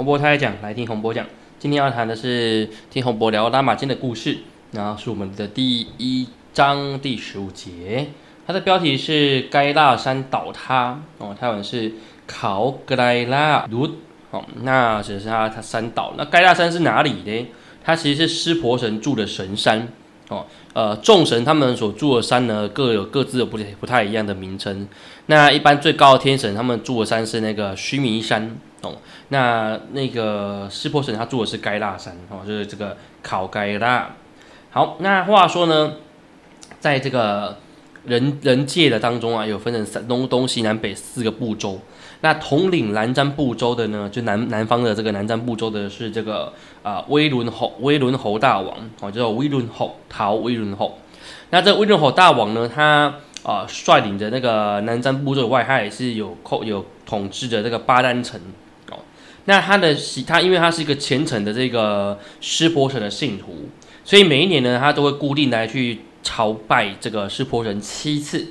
洪波太讲，来听洪波讲。今天要谈的是听洪波聊拉玛金的故事，然后是我们的第一章第十五节，它的标题是该大山倒塌哦，泰文是考格莱拉鲁哦，那只是它它山倒。那该大山是哪里呢？它其实是湿婆神住的神山哦。呃，众神他们所住的山呢，各有各自的不不太一样的名称。那一般最高的天神他们住的山是那个须弥山哦。那那个湿婆神他住的是盖拉山哦，就是这个考盖拉。好，那话说呢，在这个人人界的当中啊，有分成三东东西南北四个部洲。那统领南瞻部洲的呢，就南南方的这个南瞻部洲的是这个啊威伦侯威伦侯大王哦，叫做威伦侯陶威伦侯。那这威伦侯大王呢，他啊率领着那个南瞻部洲外，他也是有控有统治着这个巴丹城哦。那他的他因为他是一个虔诚的这个湿婆神的信徒，所以每一年呢，他都会固定来去朝拜这个湿婆神七次。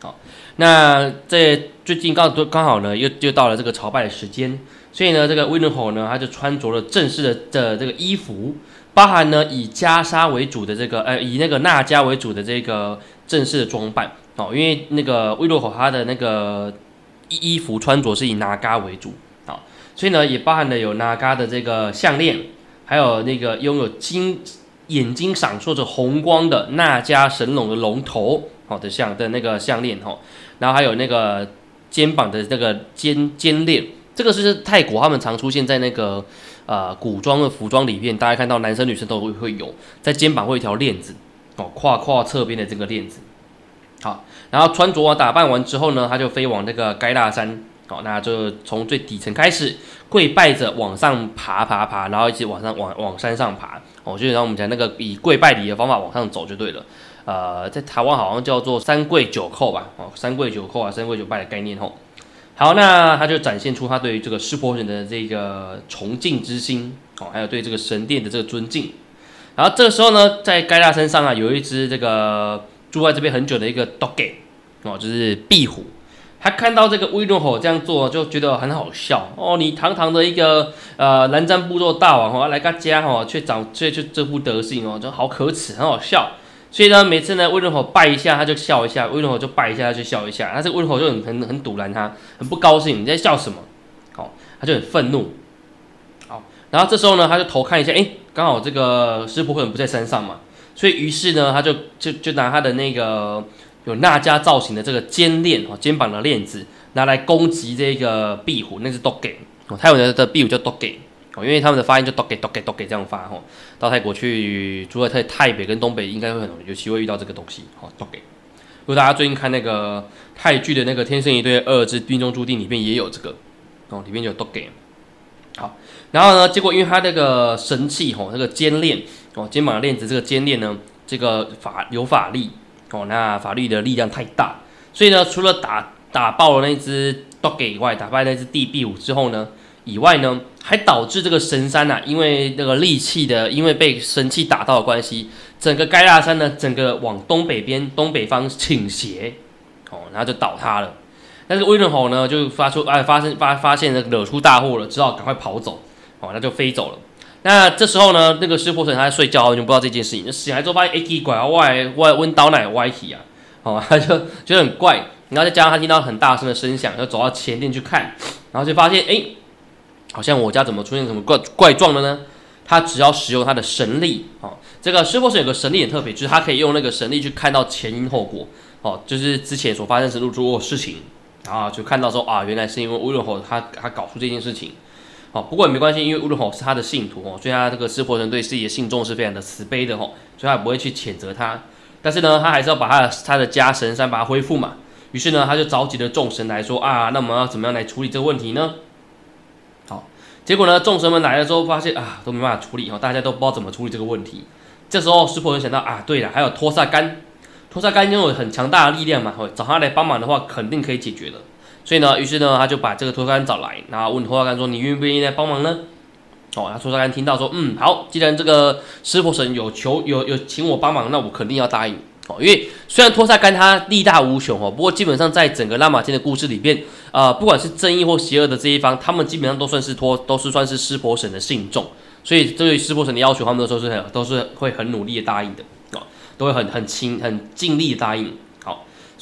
好，那在最近刚都刚好呢，又又到了这个朝拜的时间，所以呢，这个威伦侯呢，他就穿着了正式的的这个衣服，包含呢以袈裟为主的这个，呃，以那个纳迦为主的这个正式的装扮哦，因为那个威伦侯他的那个衣服穿着是以纳迦为主啊，所以呢，也包含了有纳迦的这个项链，还有那个拥有金眼睛闪烁着红光的那迦神龙的龙头。好的项的那个项链哈，然后还有那个肩膀的那个肩肩链，这个是泰国他们常出现在那个呃古装的服装里面，大家看到男生女生都会会有，在肩膀会一条链子哦，胯胯侧边的这个链子。好，然后穿着打扮完之后呢，他就飞往那个该大山，好，那就从最底层开始跪拜着往上爬爬爬，然后一直往上往往山上爬，哦，就像我们讲那个以跪拜礼的方法往上走就对了。呃，在台湾好像叫做三跪九叩吧，哦，三跪九叩啊，三跪九拜的概念吼。好，那他就展现出他对于这个湿婆神的这个崇敬之心，哦，还有对这个神殿的这个尊敬。然后这个时候呢，在盖大身上啊，有一只这个住在这边很久的一个 doggy，哦，就是壁虎。他看到这个威伦吼这样做，就觉得很好笑哦。你堂堂的一个呃南瞻部落大王哦，来个家哦，却长却却这副德行哦，就好可耻，很好笑。所以呢，每次呢，威伦侯拜一下，他就笑一下；威伦侯就拜一下，他就笑一下。他这威伦侯就很很很堵拦他，很不高兴。你在笑什么？好，他就很愤怒。好，然后这时候呢，他就头看一下，哎，刚好这个湿婆可能不在山上嘛，所以于是呢，他就就就拿他的那个有纳迦造型的这个肩链哦，肩膀的链子拿来攻击这个壁虎，那是 doggy 哦，泰文的的壁虎叫 doggy。哦，因为他们的发音就 doge doge doge 这样发吼，到泰国去，除了在台北跟东北，应该会很容易有机会遇到这个东西。哦，doge。如果大家最近看那个泰剧的那个《天生一对二之命中注定》里面也有这个，哦，里面就有 doge。好，然后呢，结果因为他那个神器吼，那个肩链哦，肩膀的链子这个肩链呢，这个法有法力哦，那法律的力量太大，所以呢，除了打打爆了那只 doge 以外，打败那只 DB 五之后呢？以外呢，还导致这个神山呐，因为那个利器的，因为被神器打到的关系，整个盖亚山呢，整个往东北边、东北方倾斜，哦，然后就倒塌了。但是威伦侯呢，就发出哎，发生发发现惹出大祸了，只好赶快跑走，哦，那就飞走了。那这时候呢，那个湿婆神他在睡觉，完全不知道这件事情。醒来之后发现，哎，奇怪，外外温刀奶歪起啊，哦，他就觉得很怪。然后再加上他听到很大声的声响，就走到前殿去看，然后就发现，哎。好像我家怎么出现什么怪怪状了呢？他只要使用他的神力，哦，这个师傅是有个神力很特别，就是他可以用那个神力去看到前因后果，哦，就是之前所发生什么出过事情，然后就看到说啊，原来是因为乌伦侯他他搞出这件事情，哦，不过也没关系，因为乌伦侯是他的信徒哦，所以他这个师傅人对自己的信众是非常的慈悲的哦，所以他不会去谴责他，但是呢，他还是要把他的他的家神山把它恢复嘛，于是呢，他就召集了众神来说啊，那我们要怎么样来处理这个问题呢？好结果呢，众神们来了之后，发现啊，都没办法处理哦，大家都不知道怎么处理这个问题。这时候，湿婆人想到啊，对了，还有托萨干，托萨干拥有很强大的力量嘛，找他来帮忙的话，肯定可以解决的。所以呢，于是呢，他就把这个托萨干找来，然后问托萨干说：“你愿不愿意来帮忙呢？”哦，那托萨干听到说：“嗯，好，既然这个湿婆神有求有有请我帮忙，那我肯定要答应。”哦，因为虽然托萨干他力大无穷哦，不过基本上在整个拉玛金的故事里边，呃，不管是正义或邪恶的这一方，他们基本上都算是托，都是算是湿婆神的信众，所以对于湿婆神的要求，他们都说是很都是会很努力的答应的哦，都会很很轻很尽力的答应。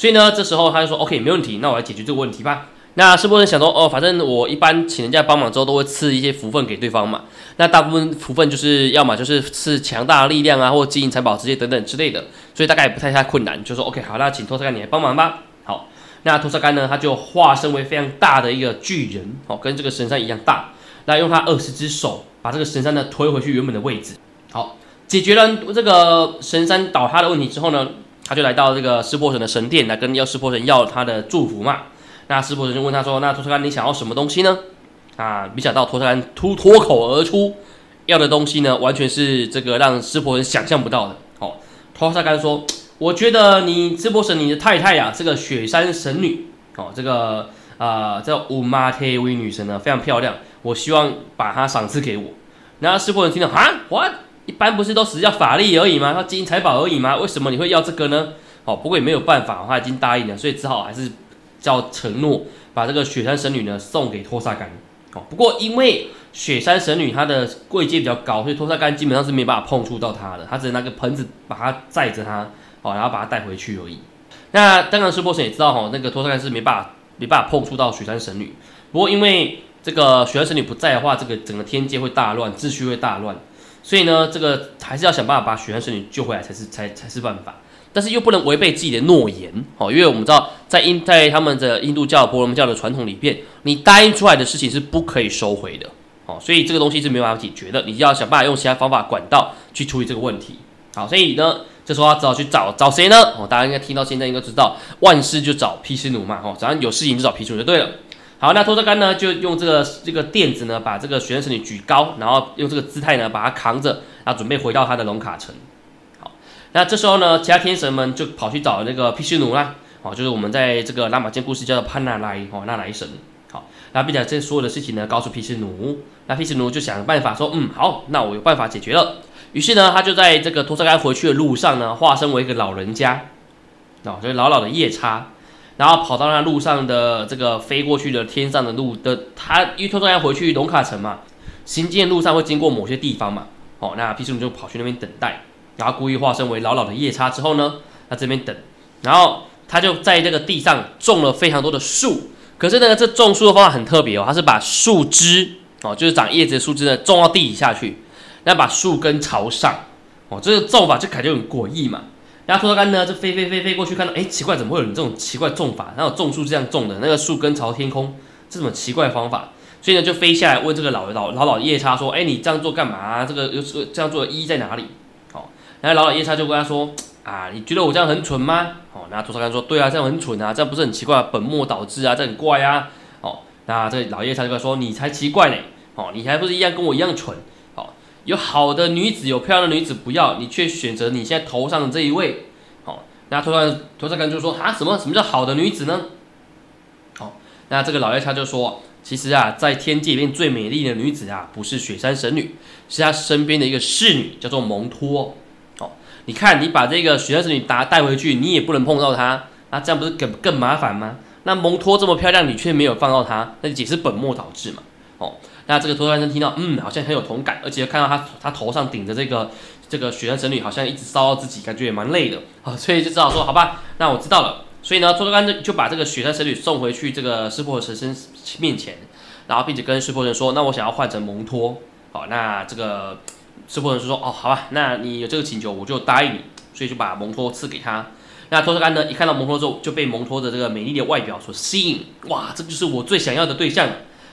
所以呢，这时候他就说 OK 没问题，那我来解决这个问题吧。那是不是想说，哦，反正我一般请人家帮忙之后，都会赐一些福分给对方嘛。那大部分福分就是要么就是赐强大的力量啊，或金银财宝这些等等之类的，所以大概也不太太困难。就说 OK，好，那请托萨干你来帮忙吧。好，那托萨干呢，他就化身为非常大的一个巨人，哦，跟这个神山一样大。那用他二十只手把这个神山呢推回去原本的位置。好，解决了这个神山倒塌的问题之后呢，他就来到这个湿波神的神殿来跟要湿波神要他的祝福嘛。那湿婆神就问他说：“那托萨干，你想要什么东西呢？”啊，没想到托萨干突脱口而出要的东西呢，完全是这个让湿婆神想象不到的。哦，托萨干说：“我觉得你师伯神你的太太呀，这个雪山神女哦，这个啊叫乌玛特威女神呢，非常漂亮。我希望把她赏赐给我。”然后师伯神听到啊，，what？一般不是都只要法力而已吗？要金银财宝而已吗？为什么你会要这个呢？哦，不过也没有办法，他已经答应了，所以只好还是。叫承诺把这个雪山神女呢送给托萨干哦，不过因为雪山神女她的贵阶比较高，所以托萨干基本上是没办法碰触到她的，他只能拿个盆子把她载着她哦，然后把她带回去而已。那当然，是波神也知道哈，那个托萨干是没办法没办法碰触到雪山神女。不过因为这个雪山神女不在的话，这个整个天界会大乱，秩序会大乱，所以呢，这个还是要想办法把雪山神女救回来才是才才是办法。但是又不能违背自己的诺言，哦，因为我们知道，在印在他们的印度教、婆罗门教的传统里边，你答应出来的事情是不可以收回的，哦，所以这个东西是没有办法解决的，你就要想办法用其他方法管道去处理这个问题。好，所以呢，这时候他只好去找找谁呢？哦，大家应该听到现在应该知道，万事就找毗湿奴嘛，哦，只要有事情就找毗湿奴就对了。好，那托车干呢，就用这个这个垫子呢，把这个雪山神女举高，然后用这个姿态呢，把它扛着，然后准备回到他的龙卡城。好那这时候呢，其他天神们就跑去找那个毗湿奴啦，哦，就是我们在这个拉玛坚故事叫做潘那莱，哦，那莱神，好，那并且这所有的事情呢，告诉毗湿奴，那毗湿奴就想办法说，嗯，好，那我有办法解决了。于是呢，他就在这个托车干回去的路上呢，化身为一个老人家，哦，就是老老的夜叉，然后跑到那路上的这个飞过去的天上的路的，他因为托萨干回去龙卡城嘛，行进的路上会经过某些地方嘛，哦，那毗湿奴就跑去那边等待。然后故意化身为老老的夜叉之后呢，他这边等，然后他就在这个地上种了非常多的树。可是呢，这种树的方法很特别哦，他是把树枝哦，就是长叶子的树枝呢，种到地底下去，然后把树根朝上哦，这个种法就感觉很诡异嘛。然后托萨干呢就飞飞飞飞过去，看到哎，奇怪，怎么会有你这种奇怪种法？然后种树这样种的，那个树根朝天空，这什么奇怪方法？所以呢，就飞下来问这个老老老老夜叉说：“哎，你这样做干嘛？这个又是这样做的意义在哪里？”哦然后老老夜叉就跟他说：“啊，你觉得我这样很蠢吗？”哦，那托萨干说：“对啊，这样很蠢啊，这样不是很奇怪，本末倒置啊，这很怪啊。”哦，那这老夜叉就跟他说：“你才奇怪呢！哦，你还不是一样跟我一样蠢？有好的女子，有漂亮的女子不要，你却选择你现在头上的这一位。哦，那托萨托萨干就说：啊，什么什么叫好的女子呢？哦，那这个老爷他就说：其实啊，在天界里面最美丽的女子啊，不是雪山神女，是她身边的一个侍女，叫做蒙托。”哦你看，你把这个雪山神女打带回去，你也不能碰到她，那这样不是更更麻烦吗？那蒙托这么漂亮，你却没有放到她，那也是本末倒置嘛。哦，那这个托山生听到，嗯，好像很有同感，而且看到他他头上顶着这个这个雪山神女，好像一直骚扰自己，感觉也蛮累的啊，所以就只好说，好吧，那我知道了。所以呢，托山就就把这个雪山神女送回去这个湿婆神身面前，然后并且跟湿婆神说，那我想要换成蒙托。好，那这个。湿婆神说：“哦，好吧，那你有这个请求，我就答应你。”所以就把蒙托赐给他。那托萨干呢，一看到蒙托之后，就被蒙托的这个美丽的外表所吸引。哇，这就是我最想要的对象。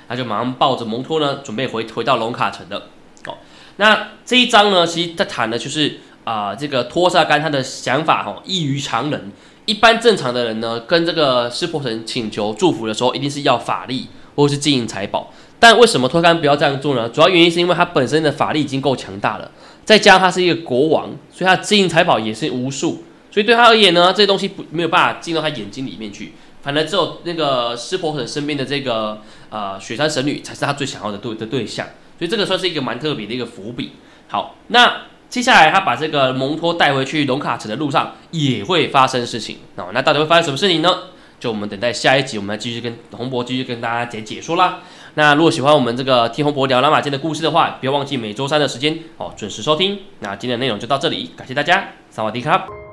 他就马上抱着蒙托呢，准备回回到龙卡城的。哦，那这一章呢，其实他谈的就是啊，这个托萨干他的想法哈，异于常人。一般正常的人呢，跟这个湿婆神请求祝福的时候，一定是要法力或是金银财宝。但为什么托干不要这样做呢？主要原因是因为他本身的法力已经够强大了，再加上他是一个国王，所以他金银财宝也是无数，所以对他而言呢，这些东西不没有办法进到他眼睛里面去，反而只有那个湿婆神身边的这个呃雪山神女才是他最想要的对的对象，所以这个算是一个蛮特别的一个伏笔。好，那接下来他把这个蒙托带回去龙卡城的路上也会发生事情哦。那到底会发生什么事情呢？就我们等待下一集，我们来继续跟洪博继续跟大家解解说啦。那如果喜欢我们这个听洪博聊拉马间的故事的话，不要忘记每周三的时间哦，准时收听。那今天的内容就到这里，感谢大家，萨瓦迪卡。